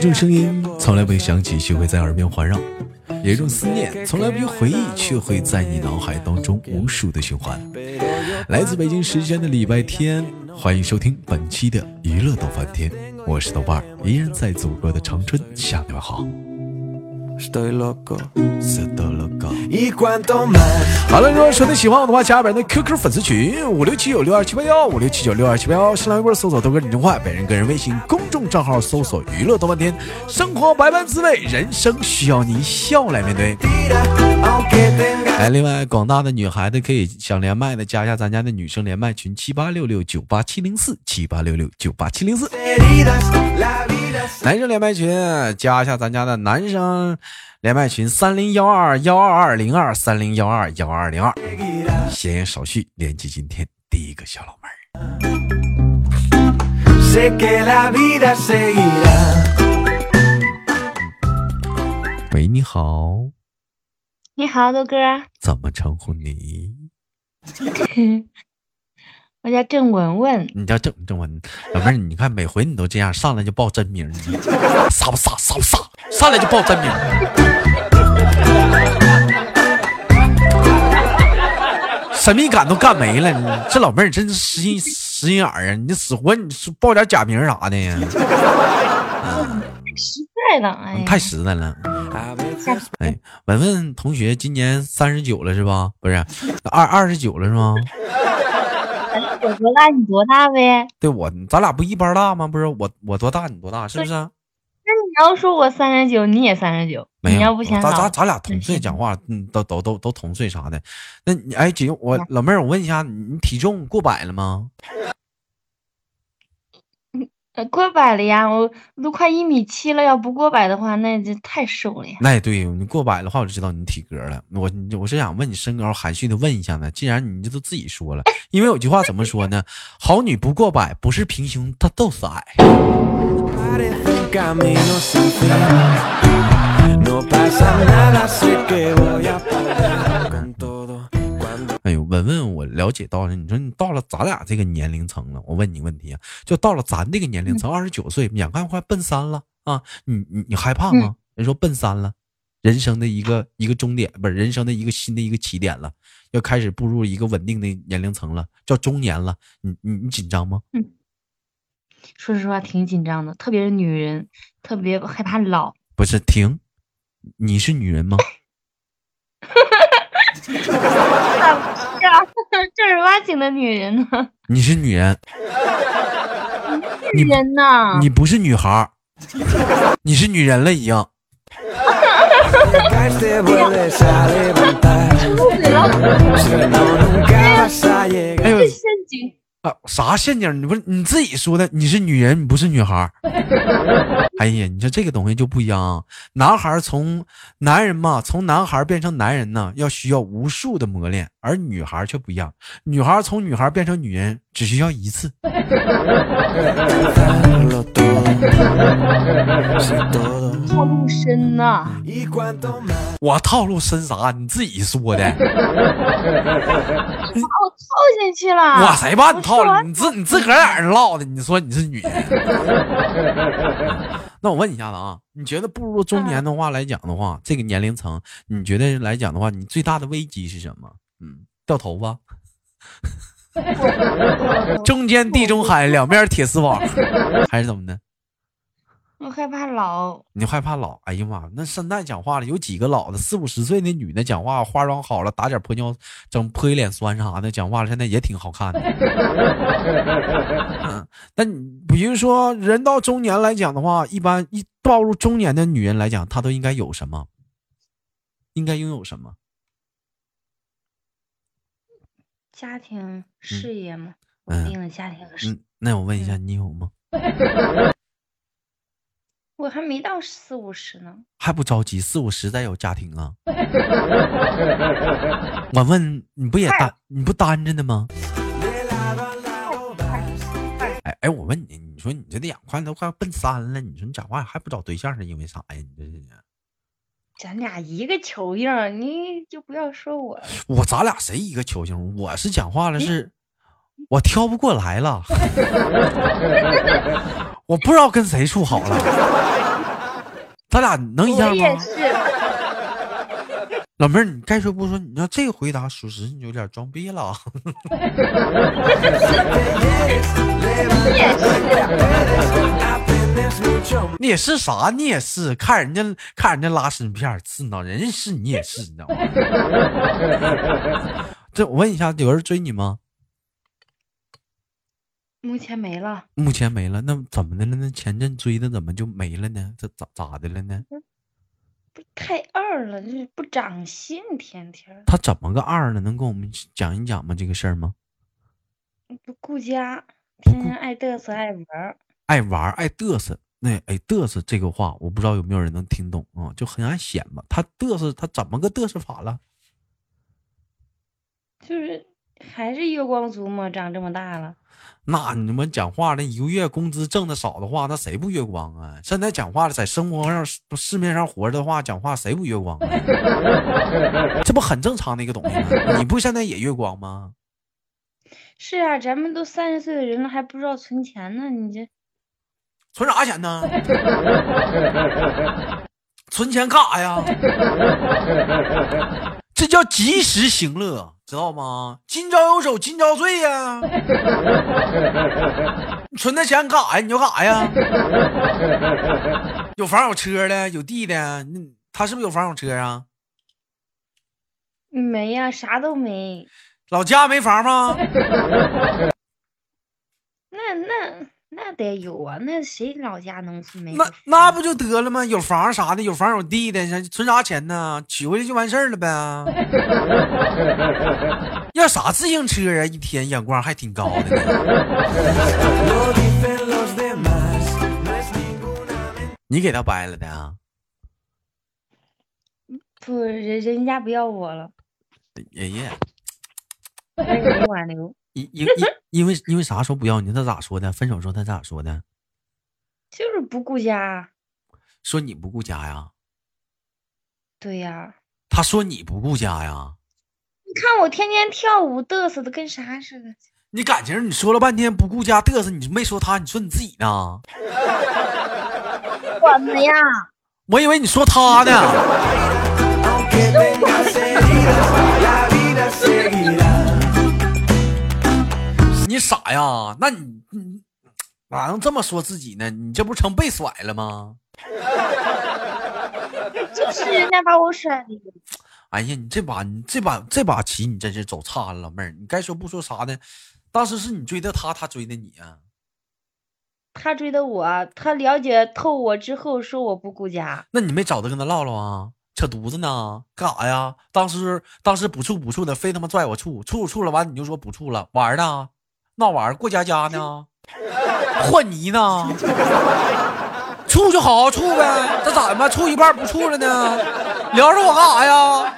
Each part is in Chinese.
种声音从来不会响起，却会在耳边环绕；有一种思念从来不用回忆，却会在你脑海当中无数的循环。来自北京时间的礼拜天，欢迎收听本期的娱乐豆翻天，我是豆瓣儿，依然在祖国的长春向你们好。好了，如果说你喜欢我的话，加本人的 QQ 粉丝群五六七九六二七八幺五六七九六二七八幺，新浪微博搜索豆哥李正焕，本人个人微信公众账号搜索娱乐多半天，生活百般滋味，人生需要你笑来面对。哎，另外，广大的女孩子可以想连麦的，加一下咱家的女生连麦群七八六六九八七零四七八六六九八七零四。男生连麦群加一下咱家的男生连麦群三零幺二幺二二零二三零幺二幺二零二。闲言少叙，连接今天第一个小老妹儿。喂，你好。你好，豆哥。怎么称呼你？我叫郑文文。你叫郑郑文，老妹儿，你看每回你都这样，上来就报真名，傻不傻？傻不傻？上来就报真名。神秘感都干没了，你这老妹儿真是实心实心眼儿啊！你死活你报点假名啥的呀？实在的，哎，太实在了。哎，文文同学今年三十九了是吧？不是，二二十九了是吗？我多大你多大呗？对我，咱俩不一般大吗？不是我我多大你多大是不是？那你要说我三十九，你也三十九，没有，咱咱咱俩同岁，讲话嗯都都都都同岁啥的。那你哎姐，我老妹儿，我问一下，你体重过百了吗？过百了呀，我都快一米七了，要不过百的话，那就太瘦了呀。那也对，你过百的话，我就知道你体格了。我我是想问你身高，含蓄的问一下呢。既然你这都自己说了，因为有句话怎么说呢？好女不过百，不是平胸，她就是矮。哎呦，文文，我了解到了。你说你到了咱俩这个年龄层了，我问你问题啊，就到了咱这个年龄层，二十九岁，眼看快奔三了啊，你你你害怕吗？人说奔三了，人生的一个一个终点，不是人生的一个新的一个起点了，要开始步入一个稳定的年龄层了，叫中年了。你你你紧张吗？嗯，说实话挺紧张的，特别是女人，特别害怕老。不是，停，你是女人吗？正儿八经的女人呢？你是女人，女人呢？你不是女孩你是女人了已经。哎呦，陷阱。啊，啥陷阱？你不是你自己说的？你是女人，你不是女孩。哎呀，你说这个东西就不一样。男孩从男人嘛，从男孩变成男人呢，要需要无数的磨练；而女孩却不一样，女孩从女孩变成女人只需要一次。套路深呐！我套路深啥？你自己说的。把我套进去了。我谁把你套了？你自你自个儿在那唠的。你说你是女人。那我问你一下子啊，你觉得步入中年的话来讲的话，这个年龄层，你觉得来讲的话，你最大的危机是什么？嗯，掉头发。中间地中海，两面铁丝网，还是怎么的？我害怕老，你害怕老？哎呀妈，那现在讲话了，有几个老的四五十岁的女的讲话，化妆好了，打点玻尿，整泼一脸酸啥的，讲话了，现在也挺好看的。嗯，那比如说人到中年来讲的话，一般一步入中年的女人来讲，她都应该有什么？应该拥有什么？家庭、事业吗？稳定的家庭和事。嗯，那我问一下，你有吗？我还没到四五十呢，还不着急，四五十再有家庭啊？我问你不也单，你不单着呢吗？哎哎，我问你，你说你这眼快都快奔三了，你说你讲话还不找对象是因为啥呀？你这是？咱俩一个球印，你就不要说我。我咱俩谁一个球星？我是讲话了，是我挑不过来了，我不知道跟谁处好了。咱俩能一样吗？老妹儿，你该说不说？你要这个回答，属实你有点装逼了。你也是啥？你也是看人家看人家拉伸片刺挠，人家是你也是，你知道吗？这我问一下，有人追你吗？目前没了。目前没了，那怎么的了？那前阵追的怎么就没了呢？这咋咋的了呢？不太二了，这不长心，天天他怎么个二了？能跟我们讲一讲吗？这个事儿吗？不顾家，天天爱嘚瑟，爱玩儿。爱玩儿，爱嘚瑟。那哎，嘚瑟这个话，我不知道有没有人能听懂啊？就很爱显摆。他嘚瑟，他怎么个嘚瑟法了？就是还是月光族嘛，长这么大了。那你们讲话，那一个月工资挣的少的话，那谁不月光啊？现在讲话了，在生活上、市面上活着的话，讲话谁不月光啊？这不很正常的一个东西吗？你不现在也月光吗？是啊，咱们都三十岁的人了，还不知道存钱呢，你这存啥钱呢？存钱干啥呀？这叫及时行乐，知道吗？今朝有酒今朝醉呀。你存那钱干啥呀？你要干啥呀？有房有车的，有地的，那他是不是有房有车啊？没呀，啥都没。老家没房吗？那那那得有啊，那谁老家农村没？那那不就得了吗？有房啥的，有房有地的，存啥钱呢？娶回去就完事儿了呗。要啥自行车啊？一天眼光还挺高的。你给他掰了的啊？不，人人家不要我了。爷爷。没挽留。因因因因为因为啥说不要你？他咋说的？分手时候他咋说的？就是不顾家。说你不顾家呀？对呀。他说你不顾家呀？你看我天天跳舞嘚瑟的跟啥似的。你感情你说了半天不顾家嘚瑟，你没说他，你说你自己呢？我们呀。我以为你说他呢。你傻呀？那你你咋能这么说自己呢？你这不成被甩了吗？就是人家把我甩了。哎呀，你这把你这把这把棋你真是走差了，老妹儿。你该说不说啥呢？当时是你追的他，他追的你啊？他追的我，他了解透我之后说我不顾家。那你没找他跟他唠唠啊？扯犊子呢？干啥呀？当时当时不处不处的，非他妈拽我处处处了，完你就说不处了，玩呢？闹玩意儿过家家呢？和泥呢？处就好好处呗，这咋的嘛？处一半不处了呢？聊着我干啥呀？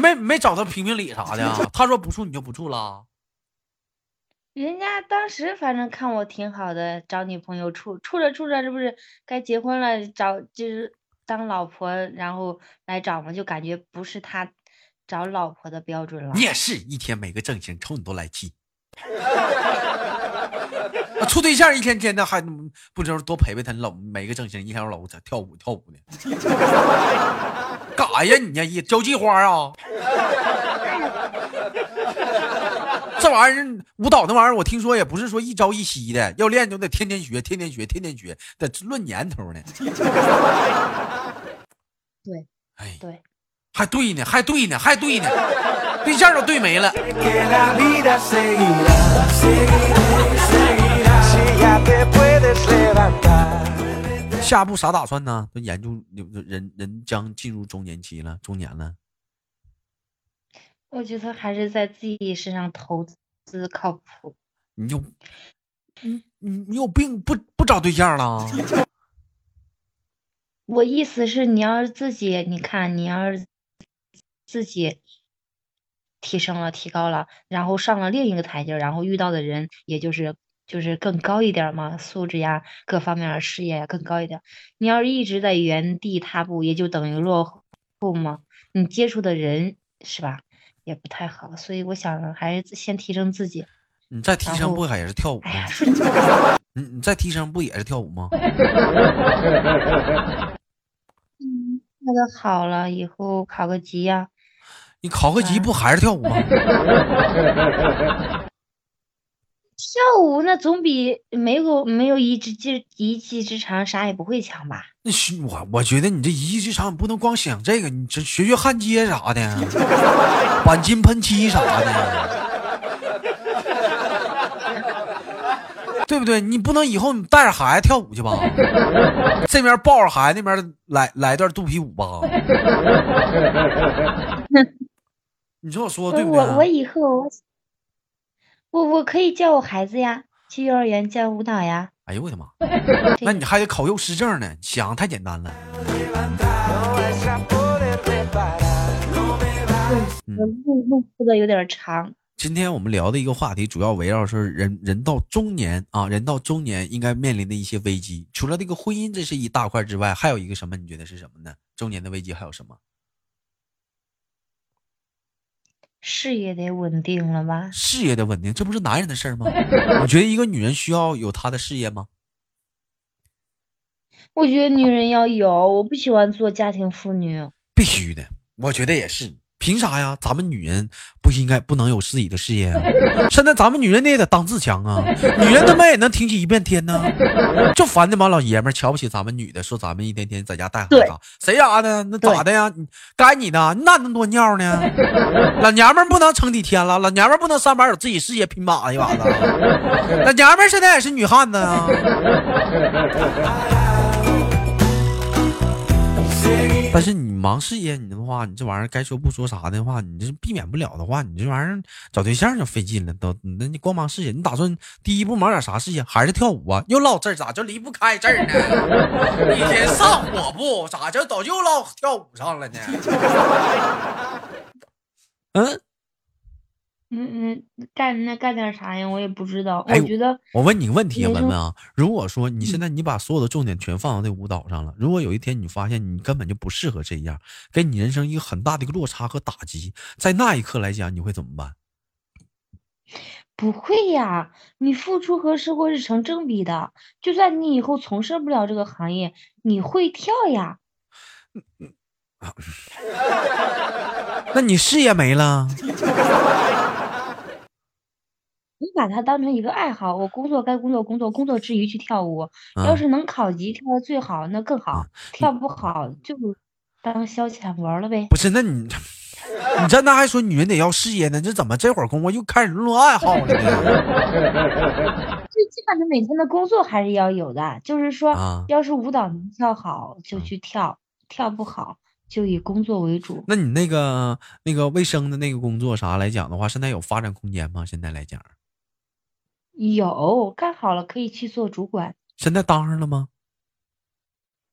没没找他评评理啥的？他说不处你就不处了？人家当时反正看我挺好的，找女朋友处处着处着，这不是该结婚了，找就是当老婆，然后来找嘛，就感觉不是他。找老婆的标准了，你也是一天没个正形，瞅你都来气。处对象一天天的还不知道多陪陪他，老没个正形，一天老在跳舞跳舞呢，干啥呀你呀？一交际花啊？这玩意儿舞蹈那玩意儿，我听说也不是说一朝一夕的，要练就得天天学，天天学，天天学，得论年头呢。对，哎，对。还对呢，还对呢，还对呢，对象都对没了。下步啥打算呢？都研究人人将进入中年期了，中年了。我觉得还是在自己身上投资靠谱。你就，你你你有病不不找对象了？我意思是，你要是自己，你看，你要是。自己提升了，提高了，然后上了另一个台阶，然后遇到的人也就是就是更高一点嘛，素质呀，各方面的事业呀更高一点。你要是一直在原地踏步，也就等于落后嘛。你接触的人是吧，也不太好。所以我想还是先提升自己。你再提升不也是跳舞吗？你你再提升不也是跳舞吗？嗯，那个好了，以后考个级呀、你考个级不还是跳舞吗？跳舞那总比没有没有一技之一技之长啥也不会强吧？那是我我觉得你这一技之长你不能光想这个，你这学学焊接啥的，钣金喷漆啥的。对不对？你不能以后你带着孩子跳舞去吧？这边抱着孩子，那边来来段肚皮舞吧？你说我说对不对？我我以后我我我可以叫我孩子呀，去幼儿园教舞蹈呀。哎呦我的妈！那你还得考幼师证呢，想太简单了。嗯我路路铺的有点长。今天我们聊的一个话题，主要围绕是人人到中年啊，人到中年应该面临的一些危机。除了这个婚姻，这是一大块之外，还有一个什么？你觉得是什么呢？中年的危机还有什么？事业得稳定了吧？事业得稳定，这不是男人的事儿吗？你觉得一个女人需要有她的事业吗？我觉得女人要有，我不喜欢做家庭妇女。必须的，我觉得也是。凭啥呀？咱们女人不应该不能有自己的事业啊？现在咱们女人也得当自强啊！女人他妈也能挺起一片天呢，就烦那帮老爷们瞧不起咱们女的，说咱们一天天在家带孩子，谁家的？那咋的呀？该你的，你哪那么多尿呢？老娘们不能撑几天了，老娘们不能上班有自己事业拼把一把子，老娘们现在也是女汉子啊！但是你忙事业，你的话，你这玩意儿该说不说啥的话，你这避免不了的话，你这玩意儿找对象就费劲了。都，那你光忙事业，你打算第一步忙点啥事业？还是跳舞啊？又唠这儿，咋就离不开这儿呢？一天上火不？咋就都又唠跳舞上了呢？嗯，嗯嗯，干那干点啥呀？我也不知道。哎我觉得我问你个问题啊，文文啊，如果说你现在你把所有的重点全放到那舞蹈上了，如果有一天你发现你根本就不适合这样，给你人生一个很大的一个落差和打击，在那一刻来讲，你会怎么办？不会呀，你付出和收获是成正比的。就算你以后从事不了这个行业，你会跳呀。那你事业没了，你把它当成一个爱好，我工作该工作工作，工作之余去跳舞。嗯要是能考级跳的最好，那更好；跳不好就当消遣玩儿了呗。不是？那你你这那还说女人得要事业呢？这怎么这会儿功夫又开始论爱好了呢？最基本的每天的工作还是要有的，就是说，啊要是舞蹈能跳好就去跳，跳不好就以工作为主。那你那个那个卫生的那个工作啥来讲的话，现在有发展空间吗？现在来讲，有干好了可以去做主管，现在当上了吗？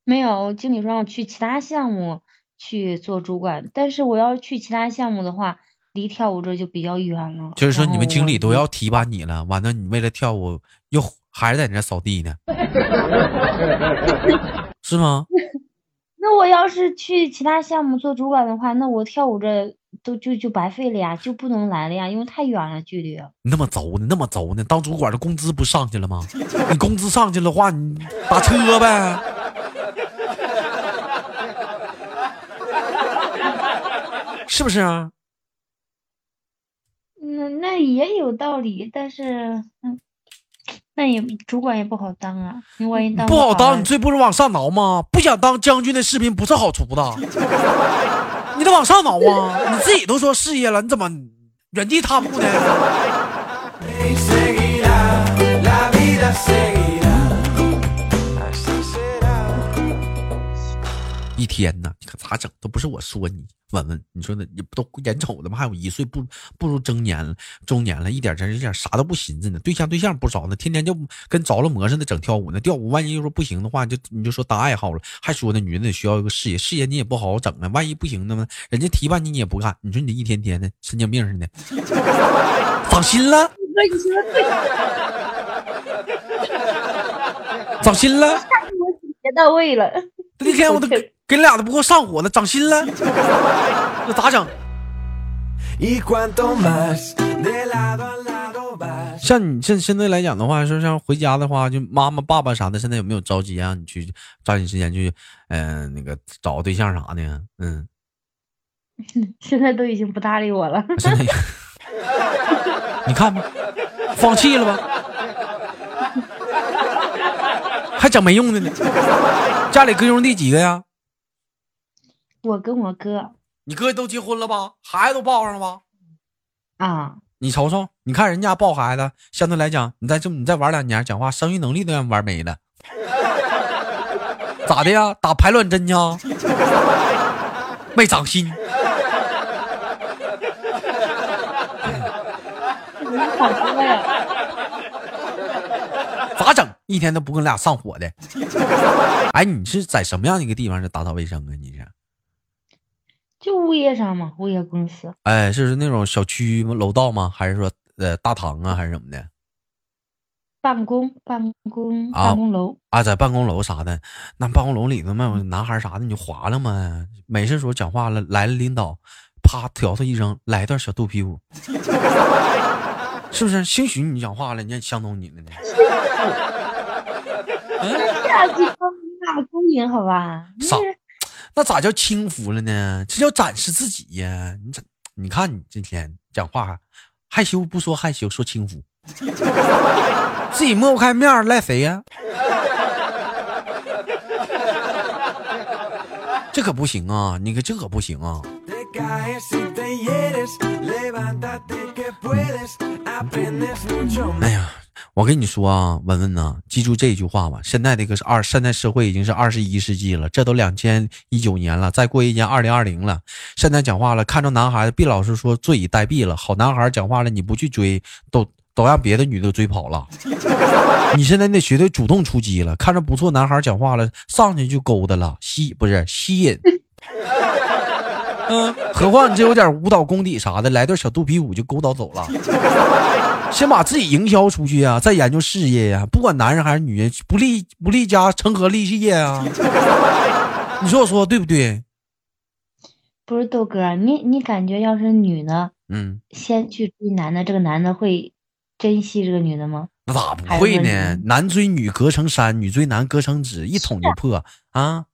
没有经理说让我去其他项目去做主管，但是我要是去其他项目的话，离跳舞这就比较远了。就是说你们经理都要提拔你了，完了你为了跳舞又还是在你这扫地呢，是吗？那我要是去其他项目做主管的话，那我跳舞这都就就白费了呀，就不能来了呀，因为太远了距离。你那么轴呢？那么轴呢？当主管的工资不上去了吗？你工资上去的话，你打车呗。是不是啊？嗯，那也有道理，但是，嗯，那也主管也不好当啊，你万一当不好当，你这不是往上挠吗？不想当将军的士兵不是好厨的，你得往上挠啊！你自己都说事业了，你怎么原地踏步呢？咋整？都不是我说你，文文，你说那你不都眼瞅着吗？还有一岁不不如中年了，中年了，一点真一点啥都不寻思呢。对象对象不找呢，天天就跟着了魔似的整跳舞呢。跳舞万一要说不行的话，就你就说当爱好了，还说那，女人得需要一个事业，事业你也不好好整啊。万一不行的呢，人家提拔你你也不干，你说你这一天天的神经病似的，长心了，哥，你说的对，长心了。别到位了。那天我都给你俩都不够上火了，长心了，那咋整？像你现现在来讲的话，说像回家的话，就妈妈、爸爸啥的，现在有没有着急让你去抓紧时间去，嗯、那个找个对象啥的？嗯，现在都已经不搭理我了。现在 你看吧，放弃了吧，还整没用的呢。家里哥兄弟几个呀？我跟我哥你哥都结婚了吧？孩子都抱上了吧？啊，你瞅瞅，你看人家抱孩子，相对来讲，你再这么你再玩两年，讲话生育能力都让玩没了，咋的呀？打排卵针去啊？没长心，你好多呀。一天都不跟俩上火的。哎，你是在什么样的一个地方是打扫卫生啊？你是？就物业上嘛，物业公司哎，是那种小区楼道吗？还是说呃大堂啊，还是什么的？办公办公啊办公楼，啊，在办公楼啥的，那办公楼里头嘛，有男孩啥的，你就划了嘛。没事时候讲话了，来了领导，啪挑他一扔，来一段小肚皮舞，是不是？兴许你讲话了，人家相中你了呢。下去帮你打公平好吧？你啥那咋叫轻浮了呢？这叫展示自己呀！你这，你看你今天讲话害羞不说害羞，说轻浮，自己抹不开面儿赖谁呀？这可不行啊！你可这可不行啊哎呀，我跟你说啊，文文呐，记住这句话吧。现在这个是二，现在社会已经是二十一世纪了，这都两千一九年了，再过一年二零二零了。现在讲话了，看着男孩子，别老是说坐以待毙了。好男孩讲话了，你不去追，都都让别的女的追跑了。你现在得学会主动出击了，看着不错男孩讲话了，上去就勾搭了，吸不是吸引。嗯，何况你这有点舞蹈功底啥的，来段小肚皮舞就勾搭走了。先把自己营销出去呀、再研究事业呀、不管男人还是女人，不立不立家，成何立业啊？你说我说对不对？不是豆哥，你你感觉要是女的嗯，先去追男的，这个男的会珍惜这个女的吗？那咋不会呢？男追女隔层山，女追男隔层纸，一捅就破啊！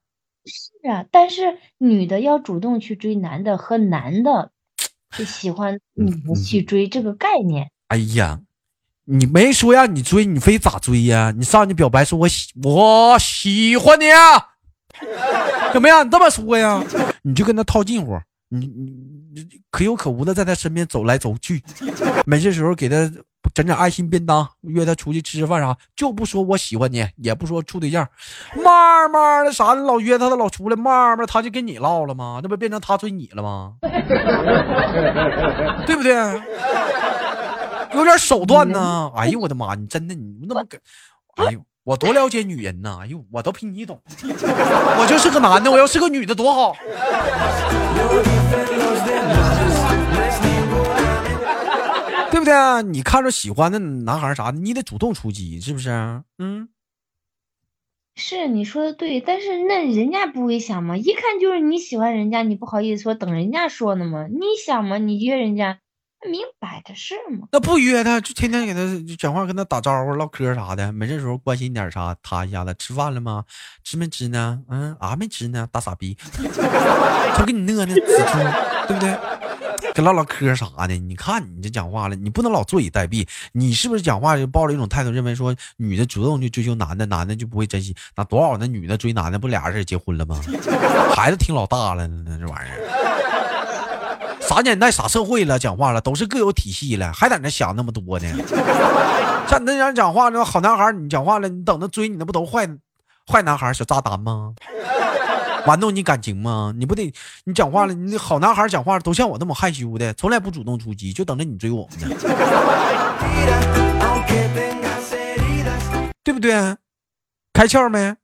是啊，但是女的要主动去追男的，和男的 就喜欢女的去追这个概念，哎呀，你没说让你追，你非咋追呀？你上去表白说我喜我喜欢你，怎么样？你这么说呀？你就跟他套近乎，你你你可有可无的在他身边走来走去，没事时候给他整整爱心便当，约他出去吃吃饭啥，就不说我喜欢你，也不说处对象，慢慢的啥的老约他，他老出来，慢慢他就跟你唠了吗？这不变成他追你了吗？对不对？有点手段呢。哎呦我的妈！你真的你那么给，哎呦，我多了解女人呐！哎呦，我都比你懂。我就是个男的，我要是个女的多好。对不对啊？你看着喜欢的男孩啥的，你得主动出击，是不是？嗯，是你说的对，但是那人家不会想吗？一看就是你喜欢人家，你不好意思说，等人家说呢吗？你想吗？你约人家，明摆着是嘛。那不约他，就天天给他讲话，跟他打招呼、唠嗑啥的，没事时候关心点啥，他一下子吃饭了吗？吃没吃呢？嗯，啊没吃呢，大傻逼，他给你讷呢，死猪，对不对？跟唠唠嗑啥的，你看你这讲话了，你不能老坐以待毙。你是不是讲话就抱着一种态度，认为说女的主动去追求男的，男的就不会珍惜？那多少那女的追男的，不俩人也结婚了吗？孩子挺老大了那，这玩意儿。啥年代啥社会了，讲话了都是各有体系了，还在那想那么多呢？像你那样讲话，那好男孩，你讲话了，你等着追你，那不都坏坏男孩、小渣男吗？玩弄你感情吗？你不得你讲话了，你那好男孩讲话都像我那么害羞的，从来不主动出击，就等着你追我们呢. 对不对？开窍没？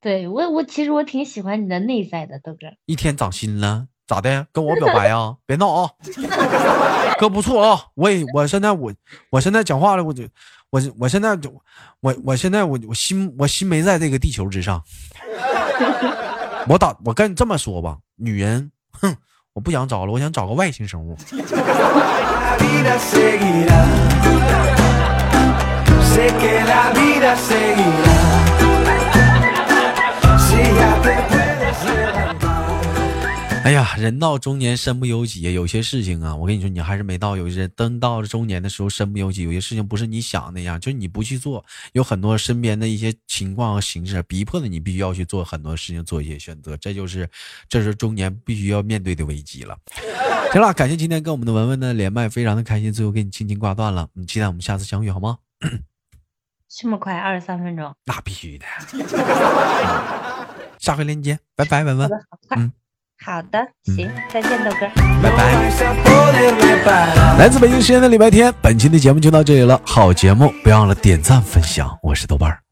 对我，我其实我挺喜欢你的内在的，豆哥。一天长心了，咋的？跟我表白啊？别闹啊！哥不错啊，我也我现在我我现在讲话了，我就我我现在就我我现在我我心我心没在这个地球之上。我打我跟你这么说吧，女人，哼，我不想找了，我想找个外星生物。哎呀，人到中年身不由己，有些事情啊，我跟你说，你还是没到。有些人等到了中年的时候身不由己，有些事情不是你想那样，就是你不去做，有很多身边的一些情况和形式逼迫的你必须要去做很多事情，做一些选择，这就是这是中年必须要面对的危机了。行了，感谢今天跟我们的文文的连麦，非常的开心，最后给你轻轻挂断了。你，期待我们下次相遇，好吗？这么快，二十三分钟。那必须的。下回连接，拜拜，文文。嗯好的，行，再见，豆哥。拜拜。来自北京时间的礼拜天，本期的节目就到这里了。好节目，不要忘了点赞分享。我是豆瓣儿。